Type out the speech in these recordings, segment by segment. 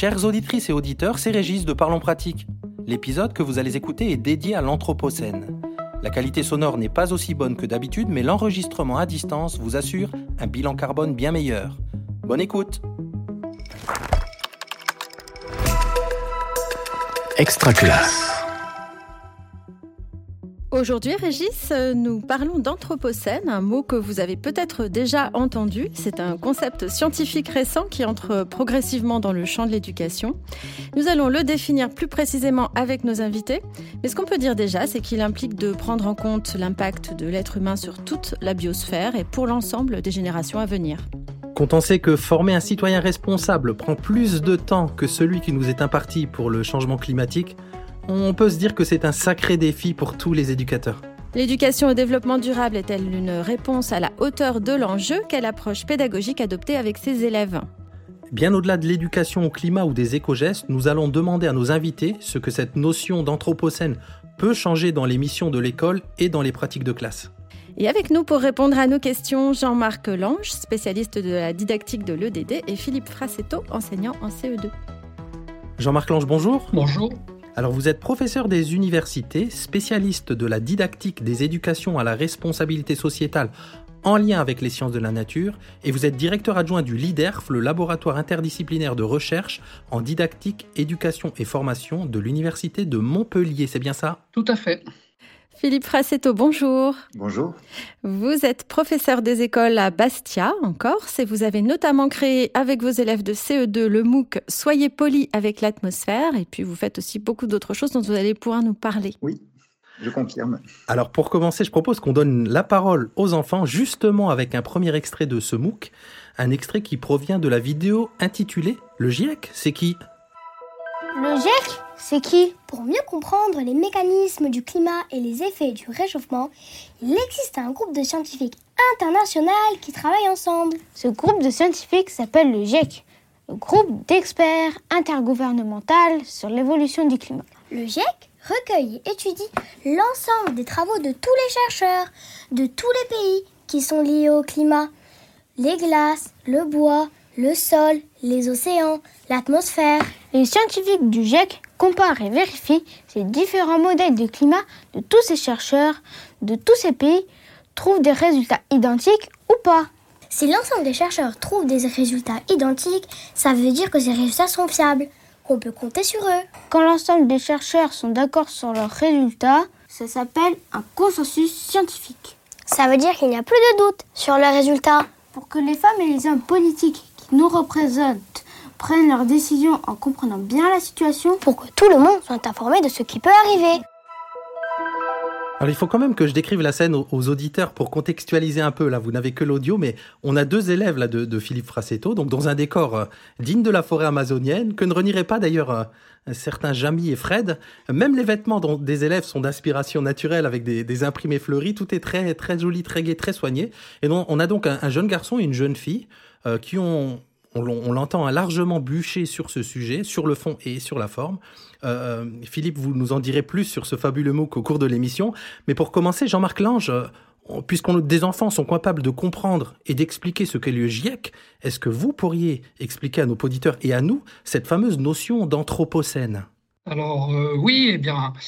Chères auditrices et auditeurs, c'est Régis de Parlons Pratique. L'épisode que vous allez écouter est dédié à l'Anthropocène. La qualité sonore n'est pas aussi bonne que d'habitude, mais l'enregistrement à distance vous assure un bilan carbone bien meilleur. Bonne écoute Extra classe. Aujourd'hui, Régis, nous parlons d'anthropocène, un mot que vous avez peut-être déjà entendu. C'est un concept scientifique récent qui entre progressivement dans le champ de l'éducation. Nous allons le définir plus précisément avec nos invités. Mais ce qu'on peut dire déjà, c'est qu'il implique de prendre en compte l'impact de l'être humain sur toute la biosphère et pour l'ensemble des générations à venir. Quand on sait que former un citoyen responsable prend plus de temps que celui qui nous est imparti pour le changement climatique, on peut se dire que c'est un sacré défi pour tous les éducateurs. L'éducation au développement durable est-elle une réponse à la hauteur de l'enjeu Quelle approche pédagogique adopter avec ses élèves? Bien au-delà de l'éducation au climat ou des éco-gestes, nous allons demander à nos invités ce que cette notion d'anthropocène peut changer dans les missions de l'école et dans les pratiques de classe. Et avec nous pour répondre à nos questions, Jean-Marc Lange, spécialiste de la didactique de l'EDD, et Philippe Frassetto, enseignant en CE2. Jean-Marc Lange, bonjour. Bonjour. Alors vous êtes professeur des universités, spécialiste de la didactique des éducations à la responsabilité sociétale en lien avec les sciences de la nature, et vous êtes directeur adjoint du LIDERF, le laboratoire interdisciplinaire de recherche en didactique, éducation et formation de l'Université de Montpellier. C'est bien ça? Tout à fait. Philippe Frassetto, bonjour. Bonjour. Vous êtes professeur des écoles à Bastia, en Corse, et vous avez notamment créé avec vos élèves de CE2 le MOOC Soyez polis avec l'atmosphère, et puis vous faites aussi beaucoup d'autres choses dont vous allez pouvoir nous parler. Oui, je confirme. Alors pour commencer, je propose qu'on donne la parole aux enfants, justement avec un premier extrait de ce MOOC, un extrait qui provient de la vidéo intitulée Le GIEC, c'est qui? Le GIEC c'est qui? Pour mieux comprendre les mécanismes du climat et les effets du réchauffement, il existe un groupe de scientifiques international qui travaillent ensemble. Ce groupe de scientifiques s'appelle le GIEC, le groupe d'experts intergouvernemental sur l'évolution du climat. Le GIEC recueille et étudie l'ensemble des travaux de tous les chercheurs de tous les pays qui sont liés au climat. Les glaces, le bois, le sol, les océans, l'atmosphère. Les scientifiques du GIEC comparent et vérifient ces différents modèles de climat de tous ces chercheurs de tous ces pays, trouvent des résultats identiques ou pas. Si l'ensemble des chercheurs trouvent des résultats identiques, ça veut dire que ces résultats sont fiables, qu'on peut compter sur eux. Quand l'ensemble des chercheurs sont d'accord sur leurs résultats, ça s'appelle un consensus scientifique. Ça veut dire qu'il n'y a plus de doute sur leurs résultats. Pour que les femmes et les hommes politiques nous représentent prennent leurs décisions en comprenant bien la situation pour que tout le monde soit informé de ce qui peut arriver. Alors il faut quand même que je décrive la scène aux, auditeurs pour contextualiser un peu. Là, vous n'avez que l'audio, mais on a deux élèves là de, Philippe Frassetto, donc dans un décor euh, digne de la forêt amazonienne, que ne renierait pas d'ailleurs euh, certains Jamie et Fred. Même les vêtements des élèves sont d'inspiration naturelle avec des, imprimés fleuris. Tout est très très joli, très gai, très soigné. Et donc on a donc un, jeune garçon et une jeune fille euh, qui ont on, l'entend largement bûcher sur ce sujet, sur le fond et sur la forme. Euh, Philippe, vous nous en direz plus sur ce fabuleux mot qu'au cours de l'émission. Mais pour commencer, Jean-Marc Lange, euh, puisqu'on des enfants sont capables de comprendre et d'expliquer ce qu'est le GIEC, est-ce que vous pourriez expliquer à nos auditeurs et à nous cette fameuse notion d'anthropocène? Alors euh, oui, eh bien, euh,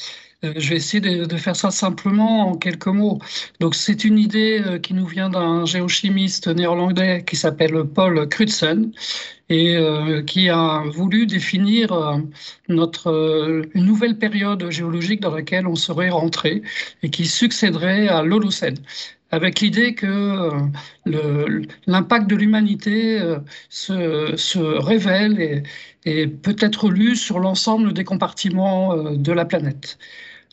je vais essayer de, faire ça simplement en quelques mots. Donc, c'est une idée euh, qui nous vient d'un géochimiste néerlandais qui s'appelle Paul Crutzen et euh, qui a voulu définir notre une nouvelle période géologique dans laquelle on serait rentré et qui succéderait à l'Holocène avec l'idée que l'impact de l'humanité se, révèle et peut être lu sur l'ensemble des compartiments de la planète.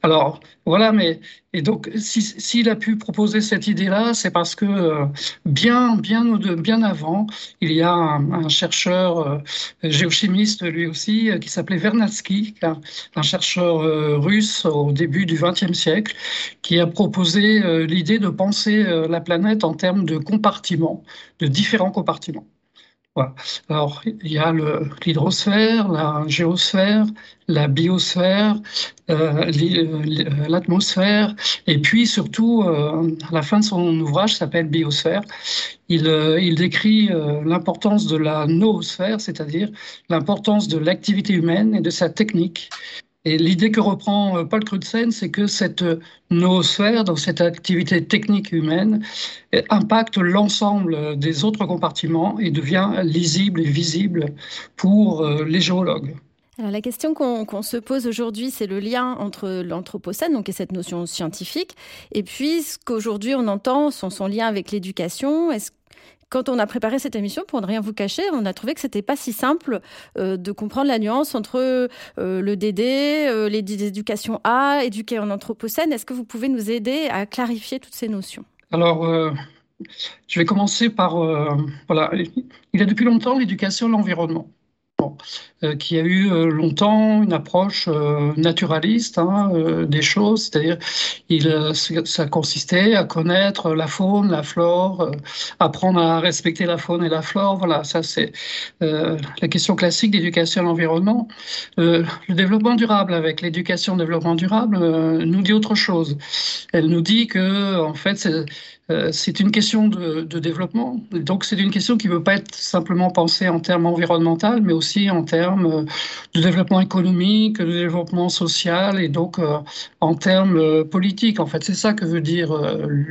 Alors voilà, mais et donc s'il a pu proposer cette idée-là, c'est parce que euh, bien bien bien avant, il y a un, chercheur euh, géochimiste lui aussi euh, qui s'appelait Vernadsky, un, chercheur russe au début du XXe siècle, qui a proposé l'idée de penser la planète en termes de compartiments, de différents compartiments. Alors, il y a l'hydrosphère, la géosphère, la biosphère, euh, euh, l'atmosphère, et puis surtout, euh, à la fin de son ouvrage, s'appelle Biosphère, il, il décrit l'importance de la noosphère, c'est-à-dire l'importance de l'activité humaine et de sa technique. Et l'idée que reprend euh, Paul Crutzen, c'est que cette euh, noosphère, donc cette activité technique humaine, euh, impacte l'ensemble des autres compartiments et devient lisible et visible pour les géologues. Alors, la question qu'on se pose aujourd'hui, c'est le lien entre l'anthropocène, donc et cette notion scientifique, et puis ce qu'aujourd'hui on entend, son, lien avec l'éducation. Quand on a préparé cette émission, pour ne rien vous cacher, on a trouvé que c'était pas si simple euh, de comprendre la nuance entre euh, le DD, euh, les éducations A, éduquer en anthropocène. Est-ce que vous pouvez nous aider à clarifier toutes ces notions? Alors, je vais commencer par voilà. Il y a depuis longtemps l'éducation à l'environnement. Euh, qui a eu euh, longtemps une approche euh, naturaliste hein, des choses, c'est-à-dire ça consistait à connaître la faune, la flore, apprendre à respecter la faune et la flore. Voilà, ça c'est la question classique d'éducation à l'environnement. le développement durable avec l'éducation développement durable nous dit autre chose. Elle nous dit que en fait c'est euh, c'est une question de, développement. Donc, c'est une question qui ne veut pas être simplement pensée en termes environnementaux, mais aussi en termes euh, de développement économique, de développement social et donc euh, en termes politiques. En fait, c'est ça que veut dire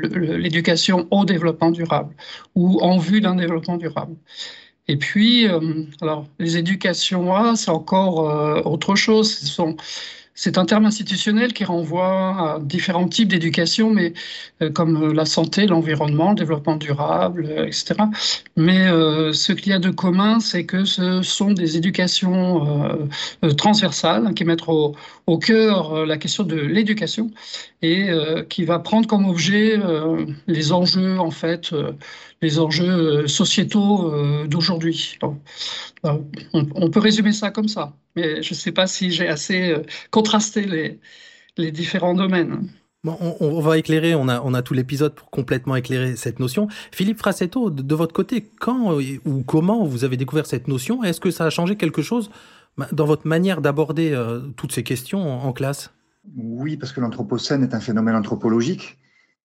l'éducation au développement durable ou en vue d'un développement durable. Et puis, alors, les éducations A, c'est encore autre chose. C'est un terme institutionnel qui renvoie à différents types d'éducation, mais euh, comme euh, la santé, l'environnement, le développement durable, euh, etc. Mais ce qu'il y a de commun, c'est que ce sont des éducations transversales hein, qui mettent au, au cœur la question de l'éducation et qui va prendre comme objet les enjeux en fait les enjeux sociétaux d'aujourd'hui. On, peut résumer ça comme ça mais je ne sais pas si j'ai assez euh, contrasté les, les différents domaines. Bon, on, va éclairer, on a, on a tout l'épisode pour complètement éclairer cette notion. Philippe Frassetto, de, votre côté, quand ou comment vous avez découvert cette notion? Est-ce que ça a changé quelque chose bah, dans votre manière d'aborder euh, toutes ces questions en, classe? Oui, parce que l'anthropocène est un phénomène anthropologique.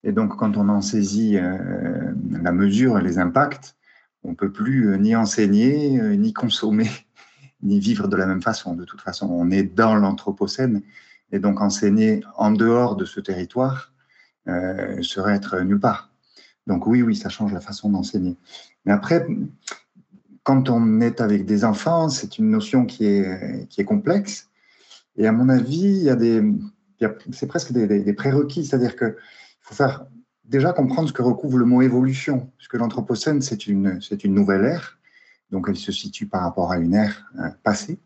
Et donc, quand on en saisit euh, la mesure et les impacts, on ne peut plus ni enseigner, ni consommer ni vivre de la même façon. De toute façon, on est dans l'Anthropocène et donc enseigner en dehors de ce territoire euh, serait être nulle part. Donc oui, oui, ça change la façon d'enseigner. Mais après, quand on est avec des enfants, c'est une notion qui est, qui est complexe. Et à mon avis, il y a des, c'est presque des, des, prérequis, c'est-à-dire qu'il faut faire déjà comprendre ce que recouvre le mot évolution, puisque l'Anthropocène, c'est une, une nouvelle ère donc elle se situe par rapport à une ère euh, passée.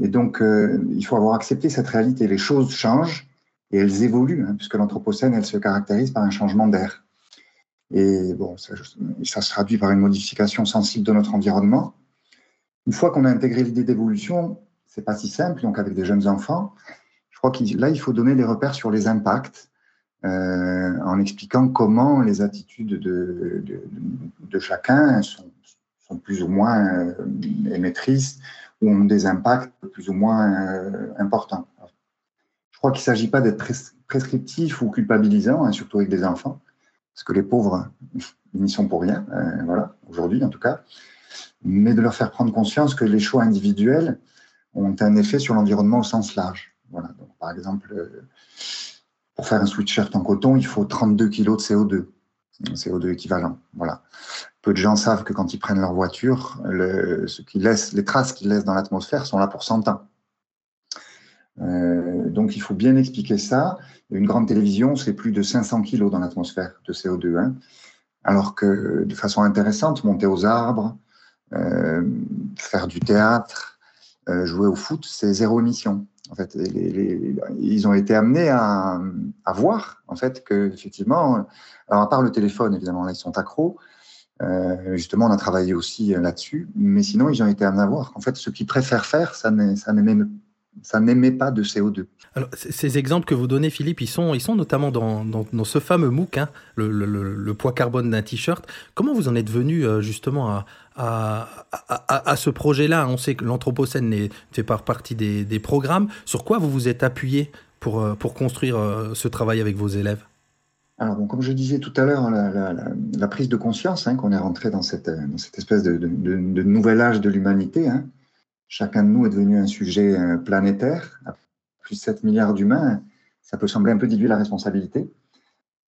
Et donc, euh, il faut avoir accepté cette réalité. Les choses changent et elles évoluent, hein, puisque l'Anthropocène, elle se caractérise par un changement d'air. Et bon, ça, se traduit par une modification sensible de notre environnement. Une fois qu'on a intégré l'idée d'évolution, c'est pas si simple. Donc, avec des jeunes enfants, je crois que là, il faut donner les repères sur les impacts, euh, en expliquant comment les attitudes de, chacun sont, plus ou moins euh, émettrices ou ont des impacts plus ou moins euh, importants. Je crois qu'il ne s'agit pas d'être prescriptif ou culpabilisant, hein, surtout avec des enfants, parce que les pauvres, ils n'y sont pour rien, voilà, aujourd'hui en tout cas, mais de leur faire prendre conscience que les choix individuels ont un effet sur l'environnement au sens large. Voilà, par exemple, pour faire un sweatshirt en coton, il faut 32 kg de CO2. CO2 équivalent. Voilà. Peu de gens savent que quand ils prennent leur voiture, les traces qu'ils laissent dans l'atmosphère sont là pour 100 ans. Euh, donc il faut bien expliquer ça. Une grande télévision, c'est plus de 500 kg dans l'atmosphère de CO2. Hein. Alors que de façon intéressante, monter aux arbres, euh, faire du théâtre, jouer au foot, c'est zéro émission. En fait, ils ont été amenés à, voir en fait que effectivement, alors à part le téléphone évidemment là ils sont accros. Euh, justement, on a travaillé aussi là-dessus, mais sinon ils ont été amenés à voir. En fait, ce qu'ils préfèrent faire, ça n'émet pas de CO2. Alors, ces exemples que vous donnez, Philippe, ils sont, ils sont notamment dans, ce fameux MOOC, hein, le, poids carbone d'un t-shirt. Comment vous en êtes venu euh, justement à, à, ce projet-là, on sait que l'Anthropocène ne fait pas partie des, programmes. Sur quoi vous vous êtes appuyé pour, euh, pour construire euh, ce travail avec vos élèves? Alors, comme je disais tout à l'heure, la, prise de conscience hein, qu'on est rentré dans cette, cette espèce de, de, nouvel âge de l'humanité. Hein. Chacun de nous est devenu un sujet planétaire. plus de 7 milliards d'humains, ça peut sembler un peu diluer la responsabilité.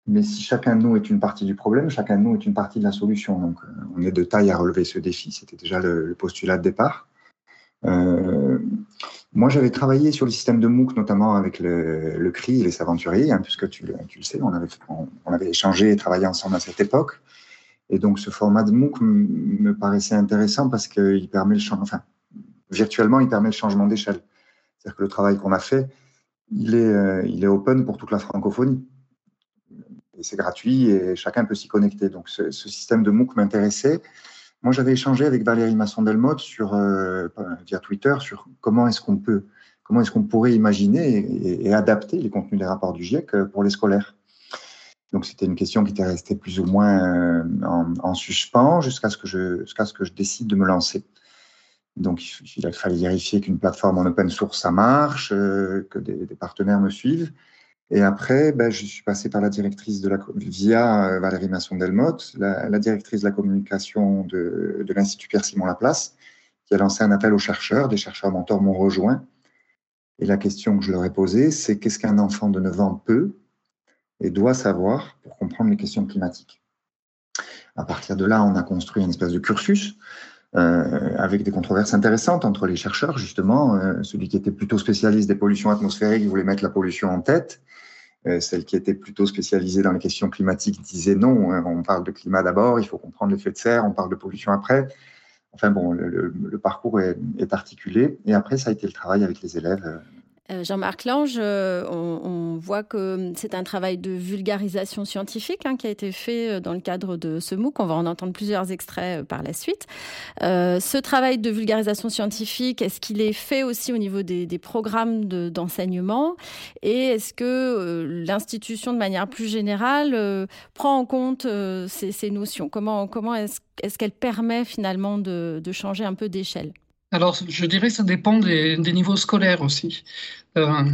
Mais si chacun de nous est une partie du problème, chacun de nous est une partie de la solution. Donc, euh, on est de taille à relever ce défi. C'était déjà le, postulat de départ. Euh, moi, j'avais travaillé sur le système de MOOC, notamment avec le, CRI et les aventuriers, hein, puisque tu, le sais, on avait, on, avait échangé et travaillé ensemble à cette époque. Et donc, ce format de MOOC me paraissait intéressant parce qu'il permet le changement, enfin, virtuellement, il permet le changement d'échelle. C'est-à-dire que le travail qu'on a fait, il est, euh, il est open pour toute la francophonie c'est gratuit et chacun peut s'y connecter. Donc ce, système de MOOC m'intéressait. Moi, j'avais échangé avec Valérie Masson-Delmotte sur euh, via Twitter sur comment est-ce qu'on peut, comment est-ce qu'on pourrait imaginer et, adapter les contenus des rapports du GIEC euh, pour les scolaires. Donc c'était une question qui était restée plus ou moins euh, en, suspens jusqu'à ce que je jusqu'à ce que je décide de me lancer. Donc il, fallait vérifier qu'une plateforme en open source ça marche, que des partenaires me suivent. Et après, ben, je suis passé par la directrice de la via euh, Valérie Masson-Delmotte, la, directrice de la communication de, de l'Institut Pierre-Simon Laplace, qui a lancé un appel aux chercheurs. Des chercheurs mentors m'ont rejoint. Et la question que je leur ai posée, c'est qu'est-ce qu'un enfant de 9 ans peut et doit savoir pour comprendre les questions climatiques? À partir de là, on a construit une espèce de cursus euh, avec des controverses intéressantes entre les chercheurs, justement. Euh, celui qui était plutôt spécialiste des pollutions atmosphériques voulait mettre la pollution en tête. Euh, celle qui était plutôt spécialisée dans les questions climatiques disait non, hein, on parle de climat d'abord, il faut comprendre l'effet de serre, on parle de pollution après. Enfin bon, le, parcours est, articulé. Et après, ça a été le travail avec les élèves Jean-Marc Lange, euh, on, voit que c'est un travail de vulgarisation scientifique hein, qui a été fait euh, dans le cadre de ce MOOC. On va en entendre plusieurs extraits par la suite. ce travail de vulgarisation scientifique, est-ce qu'il est fait aussi au niveau des, programmes d'enseignement? Et est-ce que l'institution, de manière plus générale, prend en compte ces, notions? Comment est-ce qu'elle permet finalement de changer un peu d'échelle? Alors, je dirais que ça dépend des, niveaux scolaires aussi, euh,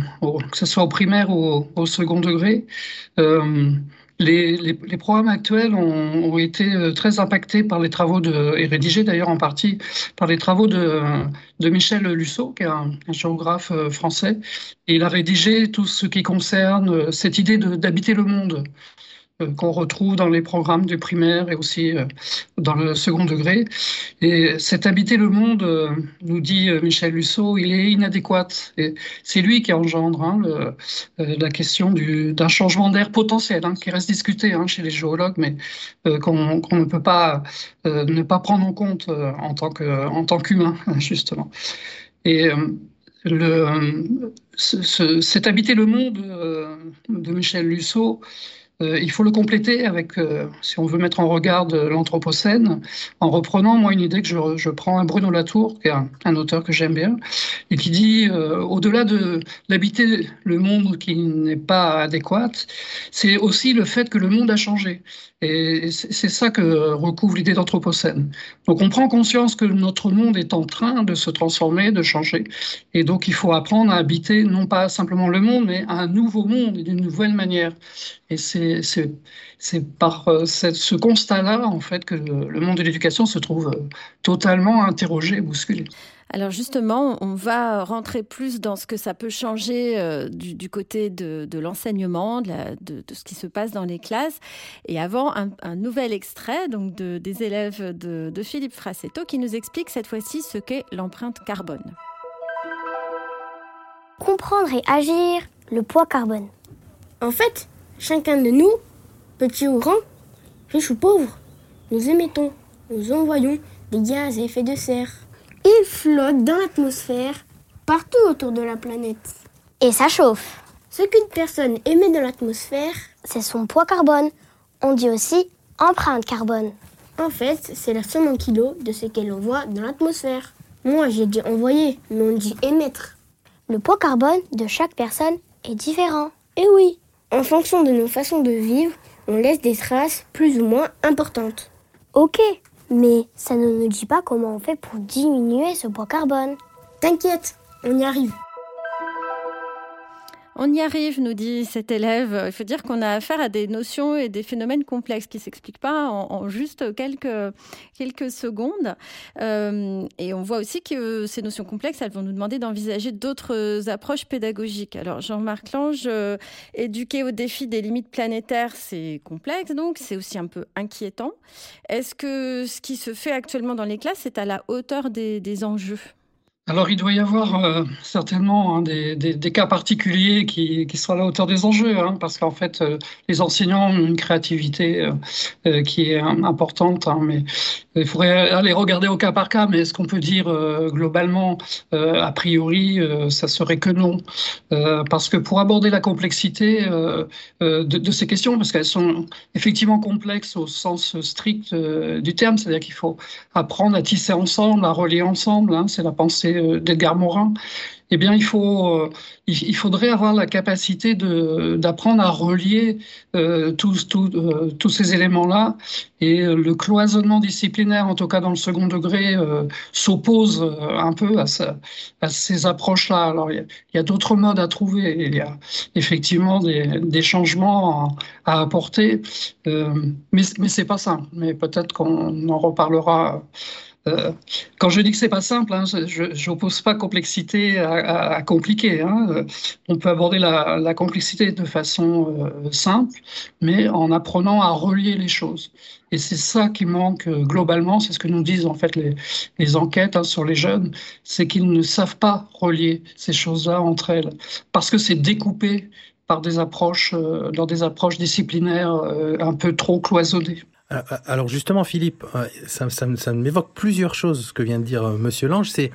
que ce soit au primaire ou au, second degré. Euh, les, programmes actuels ont, été euh, très impactés par les travaux de, et rédigés d'ailleurs en partie par les travaux de, Michel Lussot, qui est un, géographe français. Il a rédigé tout ce qui concerne cette idée d'habiter le monde. Euh, qu'on retrouve dans les programmes du primaire et aussi euh, dans le second degré. Et cet habiter le monde, euh, nous dit Michel Lussot, il est inadéquat. C'est lui qui engendre hein, la question d'un changement d'air potentiel, hein, qui reste discuté hein, chez les géologues, mais qu'on ne peut pas ne pas prendre en compte en tant qu'humain, justement. Et cet habiter le monde de Michel Lussot, euh, il faut le compléter avec, euh, si on veut mettre en regard l'Anthropocène, en reprenant, moi, une idée que je, prends à Bruno Latour, qui est un, auteur que j'aime bien, et qui dit, euh, au-delà de d'habiter le monde qui n'est pas adéquat, c'est aussi le fait que le monde a changé. Et c'est ça que recouvre l'idée d'Anthropocène. Donc on prend conscience que notre monde est en train de se transformer, de changer. Et donc il faut apprendre à habiter non pas simplement le monde, mais un nouveau monde d'une nouvelle manière. Et c'est par euh, ce constat-là, en fait, que le monde de l'éducation se trouve euh, totalement interrogé, bousculé. Alors justement, on va rentrer plus dans ce que ça peut changer euh, du, côté de, l'enseignement, de, ce qui se passe dans les classes. Et avant, un, nouvel extrait donc des élèves de, de Philippe Frassetto qui nous explique cette fois-ci ce qu'est l'empreinte carbone. Comprendre et agir le poids carbone. En fait, chacun de nous, petit ou grand, riche ou pauvre, nous émettons, nous envoyons des gaz à effet de serre il flotte dans l'atmosphère partout autour de la planète. Et ça chauffe. Ce qu'une personne émet dans l'atmosphère, c'est son poids carbone. On dit aussi empreinte carbone. En fait, c'est la somme en kilos de ce qu'elle envoie dans l'atmosphère. Moi, j'ai dit envoyer, mais on dit émettre. Le poids carbone de chaque personne est différent. Et oui, en fonction de nos façons de vivre, on laisse des traces plus ou moins importantes. Ok, Mais ça ne nous dit pas comment on fait pour diminuer ce poids carbone. T'inquiète, on y arrive. On y arrive, nous dit cet élève. Il faut dire qu'on a affaire à des notions et des phénomènes complexes qui ne s'expliquent pas en, juste quelques, quelques secondes. Euh, et on voit aussi que ces notions complexes, elles vont nous demander d'envisager d'autres approches pédagogiques. Alors, Jean-Marc Lange, euh, éduquer au défi des limites planétaires, c'est complexe, donc c'est aussi un peu inquiétant. Est-ce que ce qui se fait actuellement dans les classes est à la hauteur des enjeux? Alors, il doit y avoir euh, certainement hein, des, cas particuliers qui, qui, sont à la hauteur des enjeux, hein, parce qu'en fait, euh, les enseignants ont une créativité euh, qui est importante, hein, mais il faudrait aller regarder au cas par cas. Mais est-ce qu'on peut dire globalement, a priori, ça serait que non, parce que pour aborder la complexité de, de, ces questions, parce qu'elles sont effectivement complexes au sens strict du terme, c'est-à-dire qu'il faut apprendre à tisser ensemble, à relier ensemble, c'est la pensée euh, d'Edgar Morin, eh bien, il, faut, euh, il, faudrait avoir la capacité d'apprendre à relier euh, tous, tous ces éléments-là. Et le cloisonnement disciplinaire, en tout cas dans le second degré, s'oppose un peu à, ces approches-là. Alors, il y a, d'autres modes à trouver. Il y a effectivement des, des changements à, apporter. mais mais c'est pas simple. Mais peut-être qu'on en reparlera euh, quand je dis que c'est pas simple, hein, je n'oppose pas complexité à, compliqué. Hein. Euh, on peut aborder la, complexité de façon euh, simple, mais en apprenant à relier les choses. Et c'est ça qui manque globalement, c'est ce que nous disent en fait les, enquêtes hein, sur les jeunes, c'est qu'ils ne savent pas relier ces choses-là entre elles, parce que c'est découpé par des approches, dans des approches disciplinaires un peu trop cloisonnées. Euh, euh, alors justement, Philippe, euh, ça, m'évoque plusieurs choses, ce que vient de dire Monsieur Lange. C'est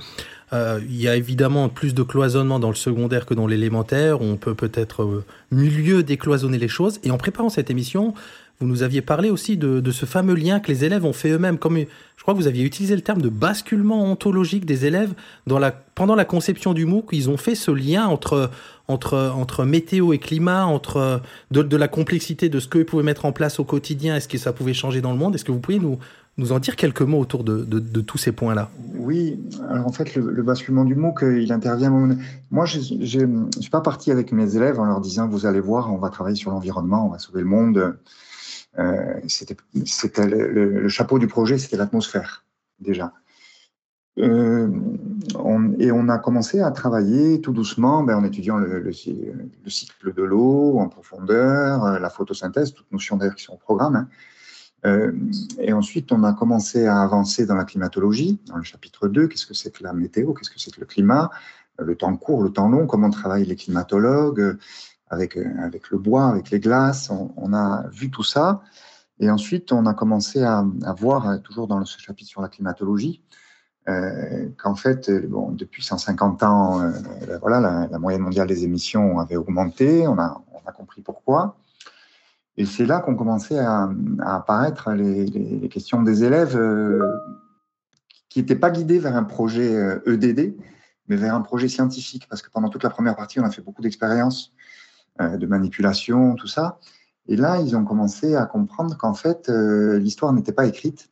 il y a évidemment plus de cloisonnement dans le secondaire que dans l'élémentaire. On peut peut-être mieux décloisonner les choses. Et en préparant cette émission, vous nous aviez parlé aussi de, ce fameux lien que les élèves ont fait eux-mêmes. Comme je crois que vous aviez utilisé le terme de basculement ontologique des élèves dans la, pendant la conception du MOOC. Ils ont fait ce lien entre entre, entre météo et climat, entre de, la complexité de ce qu'ils pouvaient mettre en place au quotidien et ce que ça pouvait changer dans le monde. Est-ce que vous pourriez nous, nous en dire quelques mots autour de, de, tous ces points-là? Oui, alors en fait, le, basculement du MOOC, euh, il intervient. Moi, je ne suis pas parti avec mes élèves en leur disant Vous allez voir, on va travailler sur l'environnement, on va sauver le monde. Euh, c'était le, chapeau du projet, c'était l'atmosphère, déjà. Euh, et on a commencé à travailler tout doucement ben, en étudiant le, le, cycle de l'eau en profondeur, euh, la photosynthèse, toutes notions d'ailleurs qui sont au programme. Hein. Et ensuite, on a commencé à avancer dans la climatologie, dans le chapitre 2, qu'est-ce que c'est que la météo, qu'est-ce que c'est que le climat, le temps court, le temps long, comment travaillent les climatologues, avec, avec le bois, avec les glaces, on, a vu tout ça. Et ensuite, on a commencé à, voir, toujours dans ce chapitre sur la climatologie, euh, qu'en fait, euh, depuis 150 ans, euh, voilà, la, moyenne mondiale des émissions avait augmenté, on a, compris pourquoi. Et c'est là qu'ont commencé à, apparaître les, les, questions des élèves qui n'étaient pas guidés vers un projet EDD, e mais vers un projet scientifique, parce que pendant toute la première partie, on a fait beaucoup d'expériences de manipulation, tout ça. Et là, ils ont commencé à comprendre qu'en fait, l'histoire n'était pas écrite,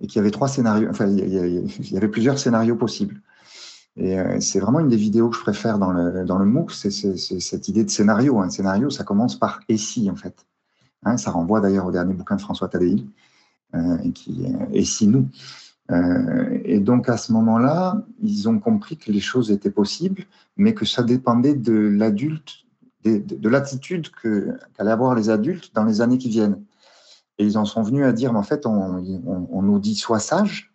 et qu'il y avait trois scénarios, enfin, il y, avait plusieurs scénarios possibles. Et euh, c'est vraiment une des vidéos que je préfère dans le, dans le MOOC, c'est cette idée de scénario. Un scénario, ça commence par et si, en fait. Hein, ça renvoie d'ailleurs au dernier bouquin de François Tadei, euh, qui et si nous. Euh, et donc à ce moment-là, ils ont compris que les choses étaient possibles, mais que ça dépendait de l'adulte, de, de l'attitude qu'allaient avoir les adultes dans les années qui viennent. Et ils en sont venus à dire, mais en fait, on, nous dit sois sage,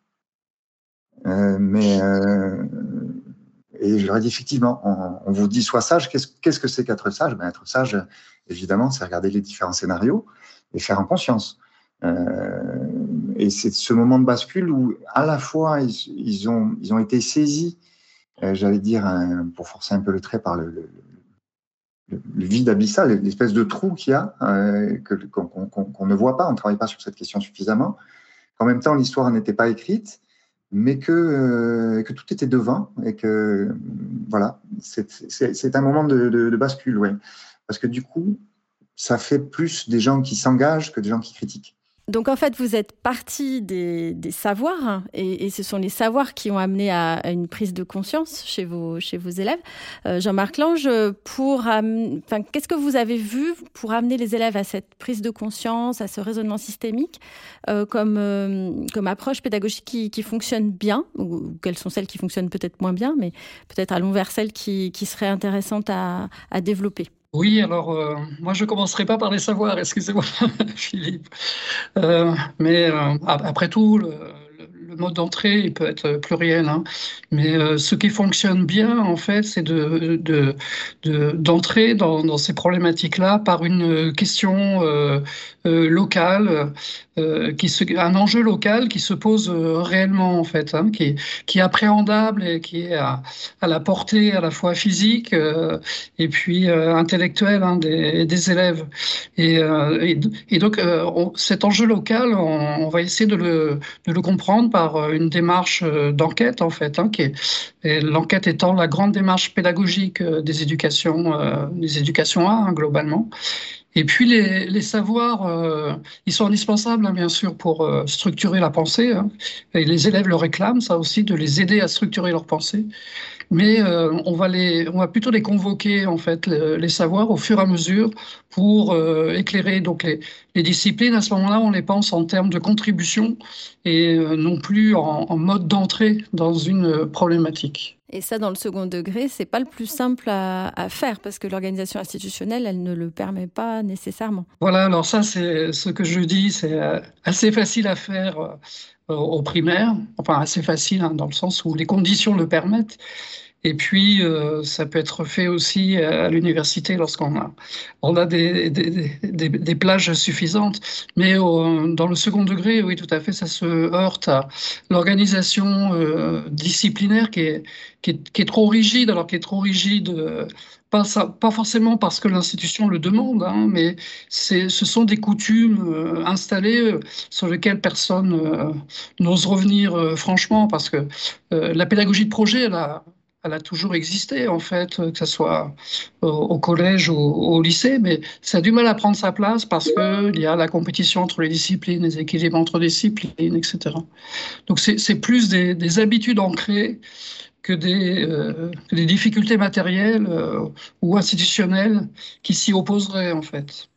euh, mais euh, et je leur ai dit effectivement, on, vous dit sois sage. Qu'est-ce que c'est qu'être sage? Ben, Être sage, évidemment, c'est regarder les différents scénarios et faire en conscience. Et c'est ce moment de bascule où à la fois ils, ont, été saisis, euh, j'allais dire, pour forcer un peu le trait par le, vide abyssal, l'espèce de trou qu'il y a, euh, qu'on ne voit pas, on ne travaille pas sur cette question suffisamment. En même temps, l'histoire n'était pas écrite, mais que, euh, que tout était devant et que, voilà, c'est un moment de, bascule, ouais. Parce que du coup, ça fait plus des gens qui s'engagent que des gens qui critiquent. Donc en fait, vous êtes parti des, savoirs hein, et, ce sont les savoirs qui ont amené à, une prise de conscience chez vos, élèves. Euh, Jean-Marc Lange, qu'est-ce que vous avez vu pour amener les élèves à cette prise de conscience, à ce raisonnement systémique euh, comme, euh, comme approche pédagogique qui, fonctionne bien ou, quelles sont celles qui fonctionnent peut-être moins bien, mais peut-être allons vers celles qui, seraient intéressantes à développer? Oui, alors euh, moi je commencerai pas par les savoirs, excusez-moi Philippe. Euh, mais euh, après tout, le mode d'entrée il peut être pluriel, hein. mais euh, ce qui fonctionne bien, en fait, c'est de, de, de, d'entrer dans, ces problématiques-là par une question euh, euh, locale, qui se, un enjeu local qui se pose réellement, en fait, hein, qui, est appréhendable et qui est à, la portée à la fois physique et puis intellectuelle hein, des, élèves. Et, donc, on, cet enjeu local, on, va essayer de le comprendre par euh, une démarche euh, d'enquête, en fait, hein, qui est, l'enquête étant la grande démarche pédagogique euh, des éducations, des A, hein, globalement. Et puis les, les savoirs, ils sont indispensables, hein, bien sûr, pour structurer la pensée. Et les élèves le réclament, ça aussi, de les aider à structurer leur pensée. Mais euh, on, va les, on va plutôt les convoquer, en fait, les, les savoirs au fur et à mesure pour éclairer donc les, disciplines. À ce moment-là, on les pense en termes de contribution et non plus en mode d'entrée dans une problématique. Et ça, dans le second degré, c'est pas le plus simple à, faire parce que l'organisation institutionnelle, elle ne le permet pas nécessairement. Voilà, alors ça, c'est ce que je dis, c'est euh, assez facile à faire euh, au primaire, enfin assez facile hein, dans le sens où les conditions le permettent. Et puis, euh, ça peut être fait aussi à l'université lorsqu'on a, on a des, des, des, des plages suffisantes. Mais dans le second degré, oui, tout à fait, ça se heurte à l'organisation euh, disciplinaire qui est, qui, est, qui est, trop rigide, alors qui est trop rigide. Euh, pas, pas forcément parce que l'institution le demande, hein, mais ce sont des coutumes installées sur lesquelles personne n'ose revenir franchement, parce que la pédagogie de projet, elle a, elle a toujours existé, en fait, que ce soit au, au collège ou au, lycée, mais ça a du mal à prendre sa place parce qu'il y a la compétition entre les disciplines, les équilibres entre disciplines, etc. Donc c'est plus des, des, habitudes ancrées que des, euh, que des difficultés matérielles euh, ou institutionnelles qui s'y opposeraient, en fait.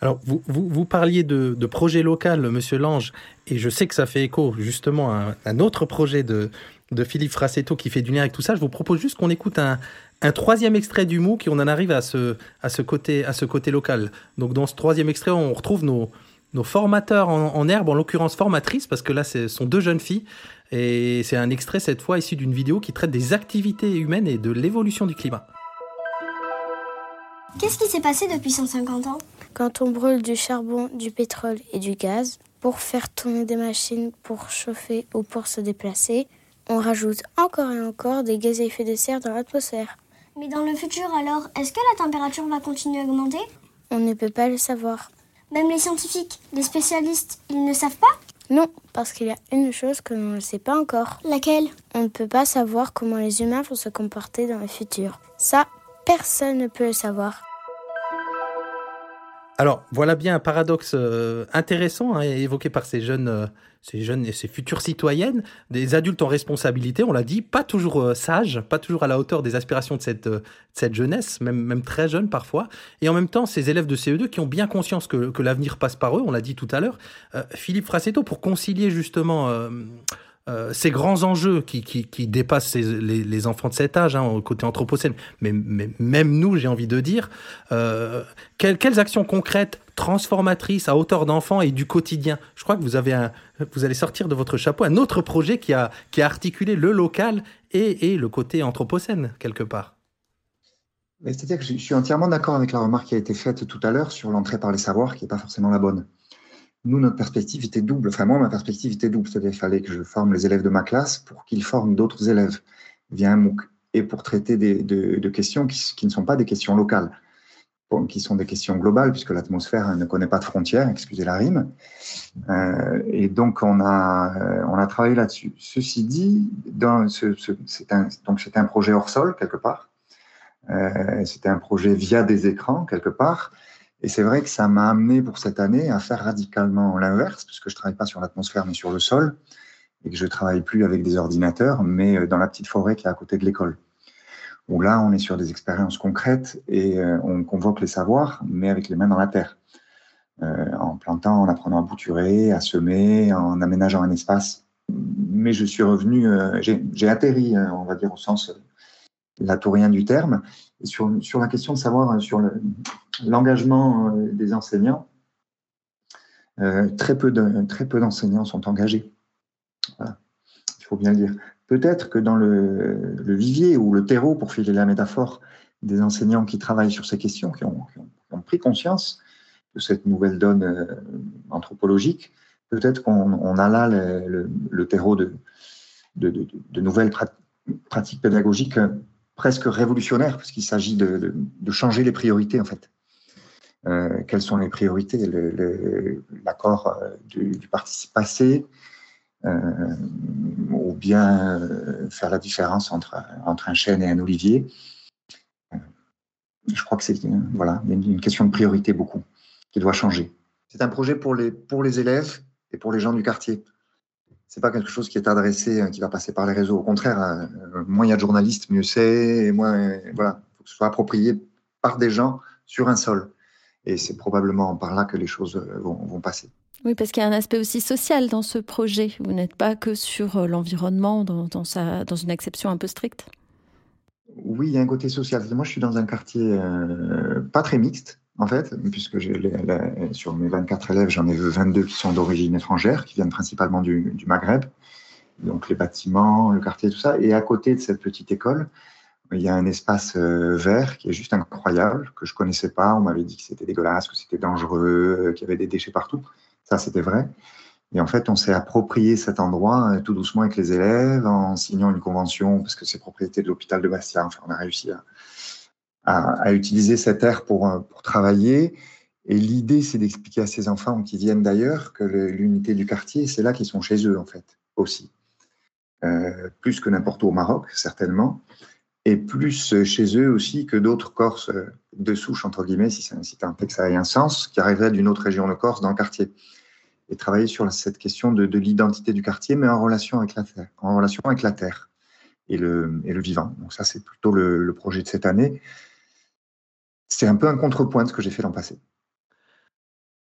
Alors, vous, vous, parliez de, de, projet local, Monsieur Lange, et je sais que ça fait écho justement à un autre projet de, de Philippe Frassetto qui fait du lien avec tout ça. Je vous propose juste qu'on écoute un, un troisième extrait du MOOC et on en arrive à ce, à ce, côté, à ce côté local. Donc dans ce troisième extrait, on retrouve nos, nos formateurs en, en herbe, en l'occurrence formatrices, parce que là, ce sont deux jeunes filles. Et c'est un extrait cette fois issu d'une vidéo qui traite des activités humaines et de l'évolution du climat. Qu'est-ce qui s'est passé depuis 150 ans? Quand on brûle du charbon, du pétrole et du gaz pour faire tourner des machines pour chauffer ou pour se déplacer, on rajoute encore et encore des gaz à effet de serre dans l'atmosphère. Mais dans le futur alors, est-ce que la température va continuer à augmenter? On ne peut pas le savoir. Même les scientifiques, les spécialistes, ils ne savent pas? Non, parce qu'il y a une chose que l'on ne sait pas encore. Laquelle? On ne peut pas savoir comment les humains vont se comporter dans le futur. Ça, personne ne peut le savoir. Alors, voilà bien un paradoxe euh, intéressant hein, évoqué par ces jeunes, euh, ces jeunes et ces futures citoyennes, des adultes en responsabilité, on l'a dit, pas toujours euh, sages, pas toujours à la hauteur des aspirations de cette, jeunesse, même, même très jeune parfois, et en même temps ces élèves de CE2 qui ont bien conscience que, que l'avenir passe par eux, on l'a dit tout à l'heure. Philippe Frassetto, pour concilier justement euh, ces grands enjeux qui, qui, qui dépassent les, les, enfants de cet âge, hein, côté anthropocène, mais, mais, même nous, j'ai envie de dire, euh, quelles, quelles, actions concrètes, transformatrices, à hauteur d'enfant et du quotidien? Je crois que vous, avez un, vous allez sortir de votre chapeau un autre projet qui a, qui a articulé le local et, et le côté anthropocène, quelque part. C'est-à-dire que je suis entièrement d'accord avec la remarque qui a été faite tout à l'heure sur l'entrée par les savoirs, qui n'est pas forcément la bonne nous, notre perspective était double. Enfin, moi, ma perspective était double. C'est-à-dire qu'il fallait que je forme les élèves de ma classe pour qu'ils forment d'autres élèves via un MOOC et pour traiter des, de, questions qui, ne sont pas des questions locales, qui sont des questions globales, puisque l'atmosphère ne connaît pas de frontières, excusez la rime. Euh, et donc, on a, euh, on a travaillé là-dessus. Ceci dit, donc un projet hors sol, quelque part. Euh, c'était un projet via des écrans, quelque part. Et c'est vrai que ça m'a amené pour cette année à faire radicalement l'inverse, puisque je travaille pas sur l'atmosphère mais sur le sol, et que je travaille plus avec des ordinateurs, mais euh, dans la petite forêt qui est à côté de l'école. Où là, on est sur des expériences concrètes et euh, on convoque les savoirs, mais avec les mains dans la terre. Euh, en plantant, en apprenant à bouturer, à semer, en aménageant un espace. Mais je suis revenu, j'ai atterri, on va dire, au sens latourien du terme, sur, sur la question de savoir sur l'engagement des enseignants. très peu d'enseignants sont engagés. Il faut bien le dire. Peut-être que dans le, vivier ou le terreau, pour filer la métaphore, des enseignants qui travaillent sur ces questions, qui ont, pris conscience de cette nouvelle donne euh, anthropologique, peut-être qu'on a là le, terreau de, de, nouvelles pratiques pédagogiques euh, presque révolutionnaires, parce qu'il s'agit de, changer les priorités, en fait. Euh, quelles sont les priorités? L'accord du, du participe passé, euh, ou bien euh, faire la différence entre, entre un chêne et un olivier? Euh, je crois que c'est voilà, une, question de priorité beaucoup qui doit changer. C'est un projet pour les, pour les élèves et pour les gens du quartier. C'est pas quelque chose qui est adressé, qui va passer par les réseaux. Au contraire, moins il y a de journalistes, mieux c'est. Et moins, voilà, faut que ce soit approprié par des gens sur un sol. Et c'est probablement par là que les choses vont, vont passer. Oui, parce qu'il y a un aspect aussi social dans ce projet. Vous n'êtes pas que sur euh, l'environnement dans, dans, dans une acception un peu stricte? Oui, il y a un côté social. Moi, je suis dans un quartier euh, pas très mixte, en fait, puisque sur mes 24 élèves, j'en ai 22 qui sont d'origine étrangère, qui viennent principalement du, Maghreb. Donc, les bâtiments, le quartier, tout ça. Et à côté de cette petite école, il y a un espace euh, vert qui est juste incroyable, que je connaissais pas. On m'avait dit que c'était dégueulasse, que c'était dangereux, qu'il y avait des déchets partout. Ça, c'était vrai. Et en fait, on s'est approprié cet endroit euh, tout doucement avec les élèves en signant une convention parce que c'est propriété de l'hôpital de Bastia. Enfin, on a réussi à, utiliser cette aire pour, euh, pour travailler. Et l'idée, c'est d'expliquer à ces enfants qui viennent d'ailleurs que l'unité du quartier, c'est là qu'ils sont chez eux, en fait, aussi. Euh, plus que n'importe où au Maroc, certainement. Et plus chez eux aussi que d'autres Corses de souche, entre guillemets, si, si tant que ça ait un sens, qui arriveraient d'une autre région de Corse dans le quartier et travailler sur cette question de, l'identité du quartier, mais en relation avec la terre, et le vivant. Donc ça, c'est plutôt le, projet de cette année. C'est un peu un contrepoint de ce que j'ai fait l'an passé.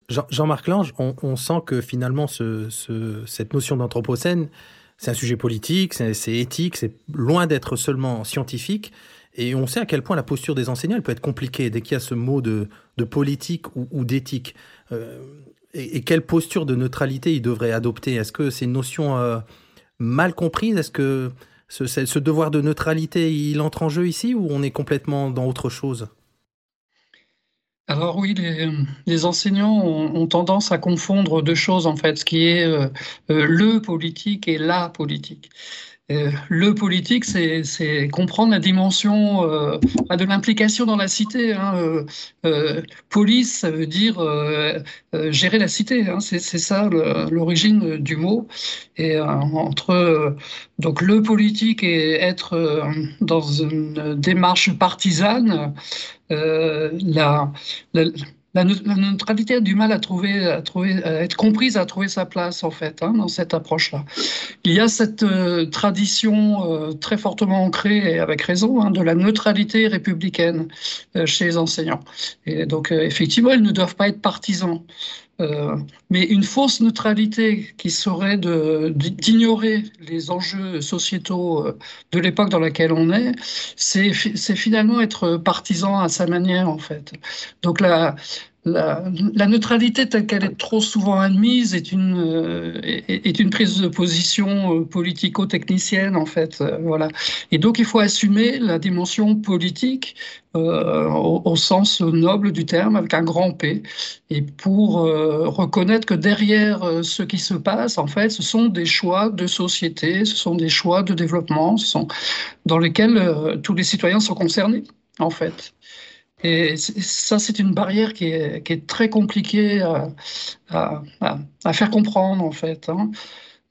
Jean-Marc Lange, on, sent que finalement, ce, cette notion d'anthropocène, c'est un sujet politique, c'est éthique, c'est loin d'être seulement scientifique. Et on sait à quel point la posture des enseignants peut être compliquée dès qu'il y a ce mot de, politique ou, d'éthique. Euh, et, quelle posture de neutralité il devrait adopter? Est-ce que c'est une notion euh, mal comprise? Est-ce que ce, devoir de neutralité, il entre en jeu ici ou on est complètement dans autre chose? Alors oui, les, enseignants ont, tendance à confondre deux choses en fait, ce qui est euh, euh, le politique et la politique. Le politique, c'est comprendre la dimension euh, de l'implication dans la cité. Hein. Euh, euh, police, ça veut dire gérer la cité. Hein. C'est ça l'origine du mot. Et entre donc le politique et être dans une démarche partisane, la la, neutralité a du mal à trouver, à être comprise, à trouver sa place en fait hein, dans cette approche-là. Il y a cette euh, tradition euh, très fortement ancrée et avec raison hein, de la neutralité républicaine euh, chez les enseignants. Et donc effectivement, ils ne doivent pas être partisans. Euh, mais une fausse neutralité qui serait d'ignorer les enjeux sociétaux euh, de l'époque dans laquelle on est, c'est finalement être partisan à sa manière, en fait. Donc la, la, neutralité telle qu'elle est trop souvent admise est une, euh, est, une prise de position euh, politico-technicienne en fait. Euh, voilà. Et donc il faut assumer la dimension politique au, au, sens noble du terme, avec un grand P, et pour reconnaître que derrière ce qui se passe, en fait, ce sont des choix de société, ce sont des choix de développement, ce sont dans lesquels tous les citoyens sont concernés, en fait. Et ça, c'est une barrière qui est, très compliquée à, à, faire comprendre, en fait. Hein.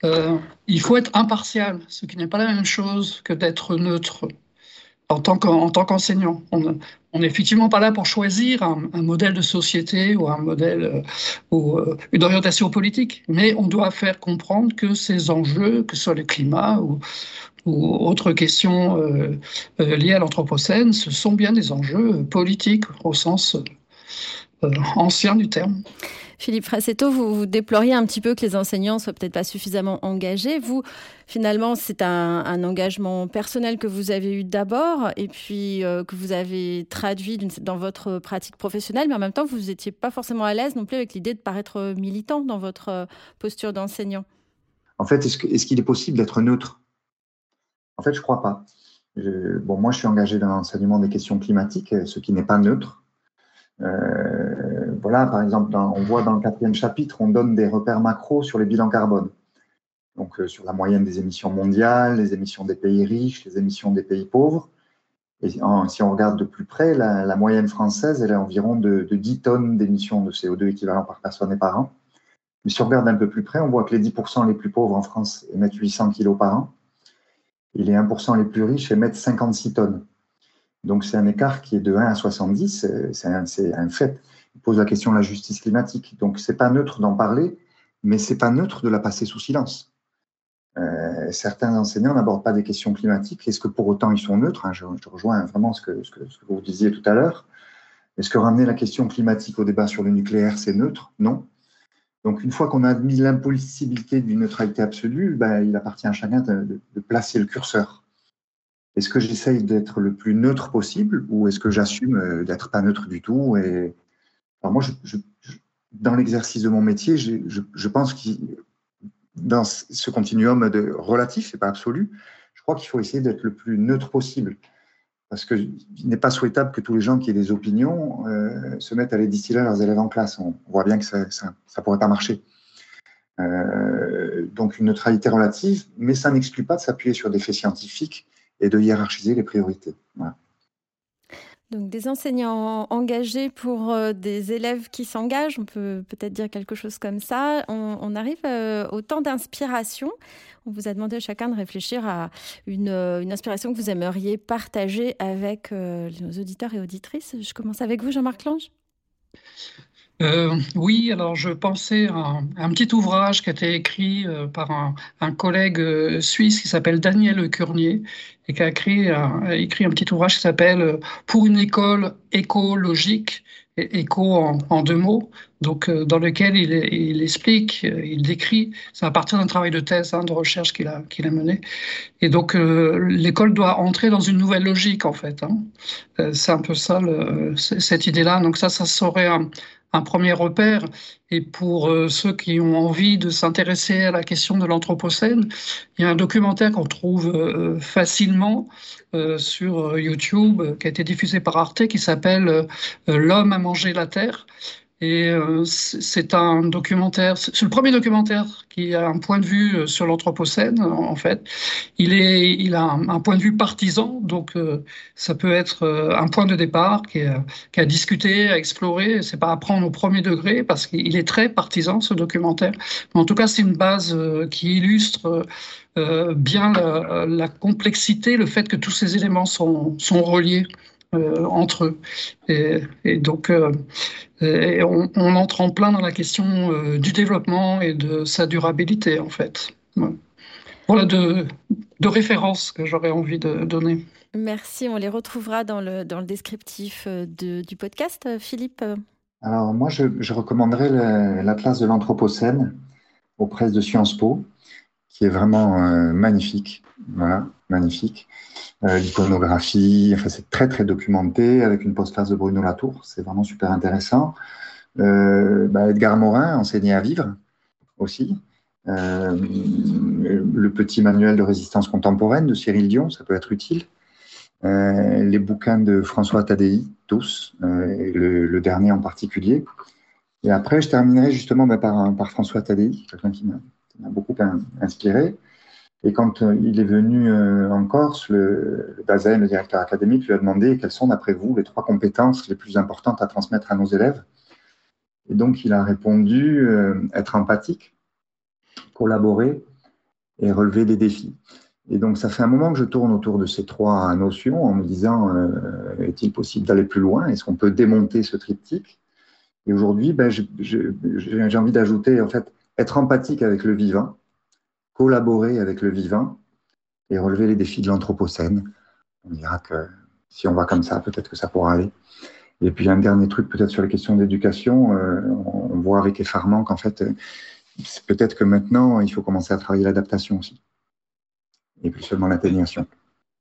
Euh, il faut être impartial, ce qui n'est pas la même chose que d'être neutre. en tant qu'enseignant. on n'est effectivement pas là pour choisir un, modèle de société ou un modèle euh, ou euh, une orientation politique, mais on doit faire comprendre que ces enjeux, que ce soit le climat ou, ou autres questions euh, liées à l'Anthropocène, ce sont bien des enjeux politiques au sens ancien du terme. Philippe Frassetto, vous, déploriez un petit peu que les enseignants soient peut-être pas suffisamment engagés. Vous, finalement, c'est un, engagement personnel que vous avez eu d'abord et puis euh, que vous avez traduit dans votre pratique professionnelle, mais en même temps, vous n'étiez pas forcément à l'aise non plus avec l'idée de paraître militant dans votre euh, posture d'enseignant. En fait, est-ce qu'il est, possible d'être neutre? En fait, je ne crois pas. moi, je suis engagé dans l'enseignement des questions climatiques, ce qui n'est pas neutre. Euh, voilà, par exemple, on voit dans le quatrième chapitre, on donne des repères macro sur les bilans carbone. Donc, euh, sur la moyenne des émissions mondiales, les émissions des pays riches, les émissions des pays pauvres. Et si on regarde de plus près, la, moyenne française, elle est environ de, 10 tonnes d'émissions de CO2 équivalent par personne et par an. Mais si on regarde un peu plus près, on voit que les 10% les plus pauvres en France émettent 800 kg par an et les 1% les plus riches émettent 56 tonnes. Donc c'est un écart qui est de 1 à 70, c'est un, fait. Il pose la question de la justice climatique. Donc c'est pas neutre d'en parler, mais c'est pas neutre de la passer sous silence. Euh, certains enseignants n'abordent pas des questions climatiques. Est-ce que pour autant ils sont neutres? Hein, je, rejoins vraiment ce que, vous disiez tout à l'heure. Est-ce que ramener la question climatique au débat sur le nucléaire, c'est neutre? Non. Donc une fois qu'on a admis l'impossibilité d'une neutralité absolue, ben, il appartient à chacun de placer le curseur. Est-ce que j'essaye d'être le plus neutre possible ou est-ce que j'assume euh, d'être pas neutre du tout et... Moi, dans l'exercice de mon métier, je, pense que dans ce continuum de relatif, c'est pas absolu, je crois qu'il faut essayer d'être le plus neutre possible. Parce qu'il n'est pas souhaitable que tous les gens qui aient des opinions euh, se mettent à les distiller à leurs élèves en classe. On voit bien que ça ne pourrait pas marcher. Euh, donc une neutralité relative, mais ça n'exclut pas de s'appuyer sur des faits scientifiques et de hiérarchiser les priorités. Donc des enseignants engagés pour euh, des élèves qui s'engagent, on peut peut-être dire quelque chose comme ça. On, arrive euh, au temps d'inspiration. On vous a demandé à chacun de réfléchir à une, euh, une inspiration que vous aimeriez partager avec nos auditeurs et auditrices. Je commence avec vous, Jean-Marc Lange. Euh, oui, alors je pensais à un, petit ouvrage qui a été écrit euh, par un, collègue euh, suisse qui s'appelle Daniel Curnier et qui a écrit, écrit un petit ouvrage qui s'appelle Pour une école écologique écho en, deux mots, donc dans lequel il, explique, il décrit, c'est à partir d'un travail de thèse, hein, de recherche qu'il a, qu'il a mené, et donc l'école doit entrer dans une nouvelle logique en fait. Hein. c'est un peu ça cette idée-là. Donc ça, ça serait un, un premier repère. Et pour euh, ceux qui ont envie de s'intéresser à la question de l'Anthropocène, il y a un documentaire qu'on trouve euh, facilement euh, sur YouTube, qui a été diffusé par Arte, qui s'appelle L'homme a mangé la terre. Et euh, c'est un documentaire, c'est le premier documentaire qui a un point de vue euh, sur l'Anthropocène, en fait. Il, est, il a un, point de vue partisan, donc euh, ça peut être un point de départ qui est, qui a discuté, à explorer. C'est pas à prendre au premier degré parce qu'il est très partisan, ce documentaire. Mais en tout cas, c'est une base qui illustre bien la, la, complexité, le fait que tous ces éléments sont, sont reliés. Euh, entre eux. Et, donc, euh, on, entre en plein dans la question euh, du développement et de sa durabilité, en fait. Voilà de, de références que j'aurais envie de donner. Merci, on les retrouvera dans le, dans le descriptif du podcast. Philippe Alors, moi, je, je recommanderais l'Atlas de l'Anthropocène aux presses de Sciences Po, qui est vraiment magnifique. Voilà, magnifique. Euh, l'iconographie, enfin, c'est très très documenté avec une postface de Bruno Latour, c'est vraiment super intéressant. Euh, bah, Edgar Morin, enseigné à vivre aussi. Euh, le petit manuel de résistance contemporaine de Cyril Dion, ça peut être utile. les bouquins de François Tadei, tous, le, dernier en particulier. Et après, je terminerai justement bah, par, par François Tadei, quelqu'un qui m'a beaucoup inspiré. Et quand euh, il est venu euh, en Corse, le, le le directeur académique, lui a demandé quelles sont, d'après vous, les trois compétences les plus importantes à transmettre à nos élèves. Et donc, il a répondu euh, être empathique, collaborer et relever des défis. Et donc, ça fait un moment que je tourne autour de ces trois notions en me disant, est-il possible d'aller plus loin? Est-ce qu'on peut démonter ce triptyque? Et aujourd'hui, ben, j'ai envie d'ajouter, en fait, être empathique avec le vivant, collaborer avec le vivant et relever les défis de l'anthropocène. On dira que si on va comme ça, peut-être que ça pourra aller. Et puis, un dernier truc, peut-être sur les questions d'éducation, euh, on voit avec effarement qu'en fait, peut-être que maintenant, il faut commencer à travailler l'adaptation aussi et plus seulement l'atténuation.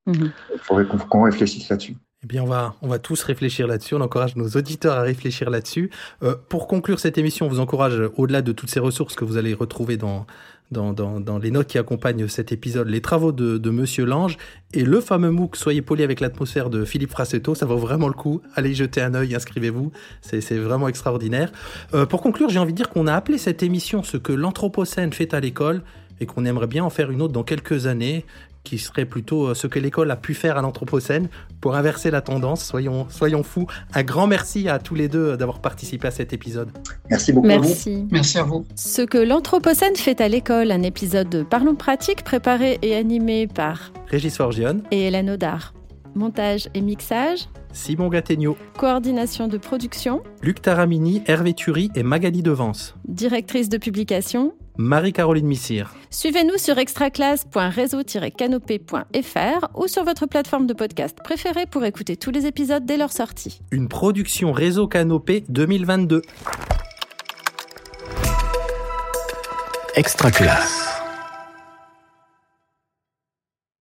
Mhm. Il faudrait qu'on réfléchisse là-dessus. Eh bien, on va, on va tous réfléchir là-dessus. On encourage nos auditeurs à réfléchir là-dessus. Euh, pour conclure cette émission, on vous encourage, au-delà de toutes ces ressources que vous allez retrouver dans, dans, dans, les notes qui accompagnent cet épisode, les travaux de, de Monsieur Lange et le fameux MOOC Soyez poli avec l'atmosphère de Philippe Frassetto. Ça vaut vraiment le coup. Allez jeter un œil, inscrivez-vous. C'est vraiment extraordinaire. Euh, pour conclure, j'ai envie de dire qu'on a appelé cette émission ce que l'Anthropocène fait à l'école et qu'on aimerait bien en faire une autre dans quelques années qui serait plutôt euh, ce que l'école a pu faire à l'Anthropocène pour inverser la tendance. Soyons, soyons fous. Un grand merci à tous les deux d'avoir participé à cet épisode. Merci beaucoup. Merci. À vous. Merci à vous. Ce que l'Anthropocène fait à l'école, un épisode de Parlons pratique préparé et animé par Régis Forgione et Hélène Audard. Montage et mixage Simon Gattegno. Coordination de production Luc Taramini, Hervé Thury et Magali Devance. Directrice de publication Marie-Caroline Missire. Suivez-nous sur extraclasse.réseau-canopé.fr ou sur votre plateforme de podcast préférée pour écouter tous les épisodes dès leur sortie. Une production Réseau Canopé 2022. Extraclasse.